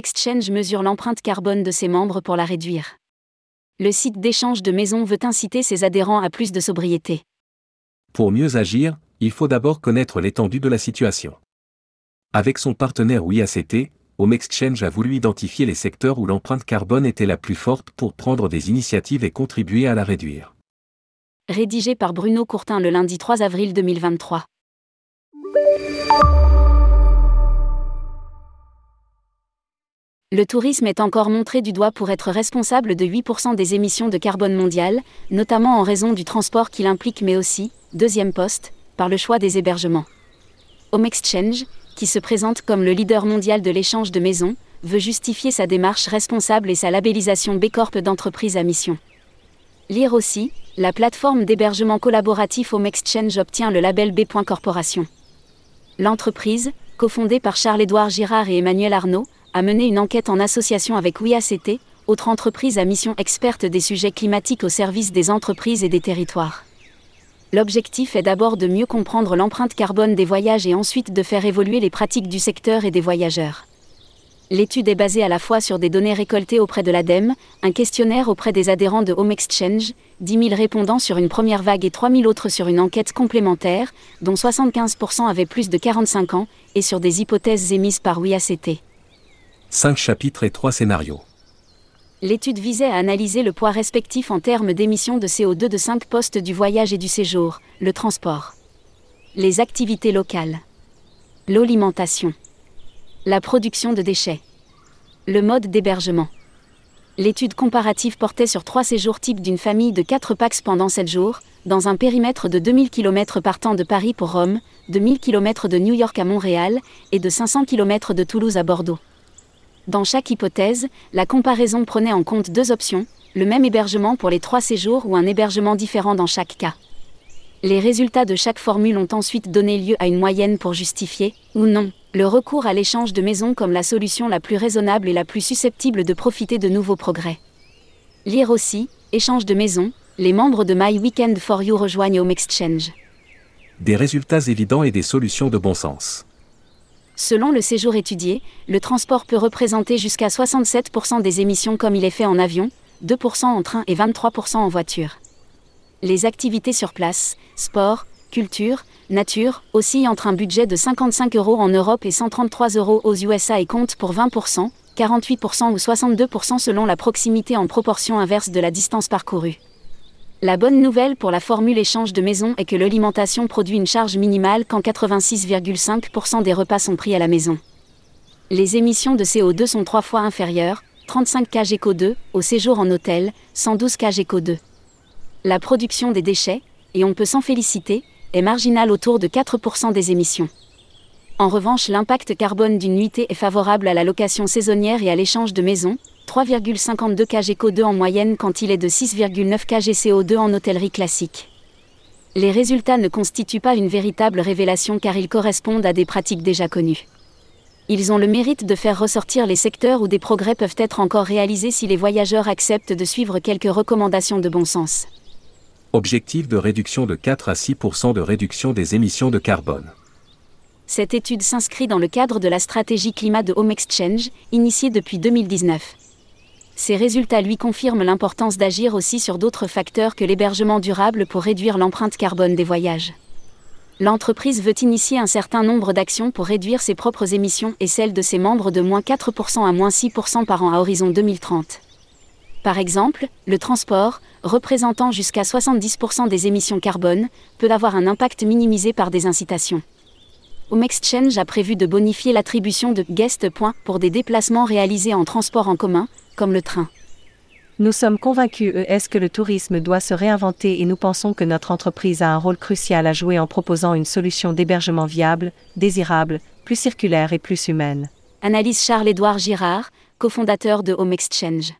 Exchange mesure l'empreinte carbone de ses membres pour la réduire. Le site d'échange de maisons veut inciter ses adhérents à plus de sobriété. Pour mieux agir, il faut d'abord connaître l'étendue de la situation. Avec son partenaire WIACT, Home Exchange a voulu identifier les secteurs où l'empreinte carbone était la plus forte pour prendre des initiatives et contribuer à la réduire. Rédigé par Bruno Courtin le lundi 3 avril 2023. Le tourisme est encore montré du doigt pour être responsable de 8% des émissions de carbone mondiales, notamment en raison du transport qu'il implique mais aussi, deuxième poste, par le choix des hébergements. Home Exchange, qui se présente comme le leader mondial de l'échange de maisons, veut justifier sa démarche responsable et sa labellisation B Corp d'entreprise à mission. Lire aussi, la plateforme d'hébergement collaboratif Home Exchange obtient le label B. Corporation. L'entreprise, cofondée par Charles-Édouard Girard et Emmanuel Arnaud, a mené une enquête en association avec WIACT, autre entreprise à mission experte des sujets climatiques au service des entreprises et des territoires. L'objectif est d'abord de mieux comprendre l'empreinte carbone des voyages et ensuite de faire évoluer les pratiques du secteur et des voyageurs. L'étude est basée à la fois sur des données récoltées auprès de l'ADEME, un questionnaire auprès des adhérents de Home Exchange, 10 000 répondants sur une première vague et 3 000 autres sur une enquête complémentaire, dont 75% avaient plus de 45 ans, et sur des hypothèses émises par WIACT. 5 chapitres et 3 scénarios. L'étude visait à analyser le poids respectif en termes d'émissions de CO2 de 5 postes du voyage et du séjour, le transport, les activités locales, l'alimentation, la production de déchets, le mode d'hébergement. L'étude comparative portait sur trois séjours types d'une famille de 4 pax pendant 7 jours, dans un périmètre de 2000 km partant de Paris pour Rome, de 1000 km de New York à Montréal et de 500 km de Toulouse à Bordeaux. Dans chaque hypothèse, la comparaison prenait en compte deux options, le même hébergement pour les trois séjours ou un hébergement différent dans chaque cas. Les résultats de chaque formule ont ensuite donné lieu à une moyenne pour justifier, ou non, le recours à l'échange de maisons comme la solution la plus raisonnable et la plus susceptible de profiter de nouveaux progrès. Lire aussi, échange de maisons, les membres de My Weekend for You rejoignent Home Exchange. Des résultats évidents et des solutions de bon sens. Selon le séjour étudié, le transport peut représenter jusqu'à 67% des émissions comme il est fait en avion, 2% en train et 23% en voiture. Les activités sur place, sport, culture, nature, oscillent entre un budget de 55 euros en Europe et 133 euros aux USA et comptent pour 20%, 48% ou 62% selon la proximité en proportion inverse de la distance parcourue. La bonne nouvelle pour la formule échange de maison est que l'alimentation produit une charge minimale quand 86,5% des repas sont pris à la maison. Les émissions de CO2 sont trois fois inférieures, 35 kg 2 au séjour en hôtel, 112 kg 2 La production des déchets, et on peut s'en féliciter, est marginale autour de 4% des émissions. En revanche, l'impact carbone d'une nuitée est favorable à la location saisonnière et à l'échange de maisons, 3,52 kg CO2 en moyenne quand il est de 6,9 kg CO2 en hôtellerie classique. Les résultats ne constituent pas une véritable révélation car ils correspondent à des pratiques déjà connues. Ils ont le mérite de faire ressortir les secteurs où des progrès peuvent être encore réalisés si les voyageurs acceptent de suivre quelques recommandations de bon sens. Objectif de réduction de 4 à 6% de réduction des émissions de carbone. Cette étude s'inscrit dans le cadre de la stratégie climat de Home Exchange, initiée depuis 2019. Ces résultats lui confirment l'importance d'agir aussi sur d'autres facteurs que l'hébergement durable pour réduire l'empreinte carbone des voyages. L'entreprise veut initier un certain nombre d'actions pour réduire ses propres émissions et celles de ses membres de moins 4% à moins 6% par an à horizon 2030. Par exemple, le transport, représentant jusqu'à 70% des émissions carbone, peut avoir un impact minimisé par des incitations. Home Exchange a prévu de bonifier l'attribution de guest points pour des déplacements réalisés en transport en commun, comme le train. Nous sommes convaincus ES que le tourisme doit se réinventer et nous pensons que notre entreprise a un rôle crucial à jouer en proposant une solution d'hébergement viable, désirable, plus circulaire et plus humaine. Analyse Charles-Édouard Girard, cofondateur de Home Exchange.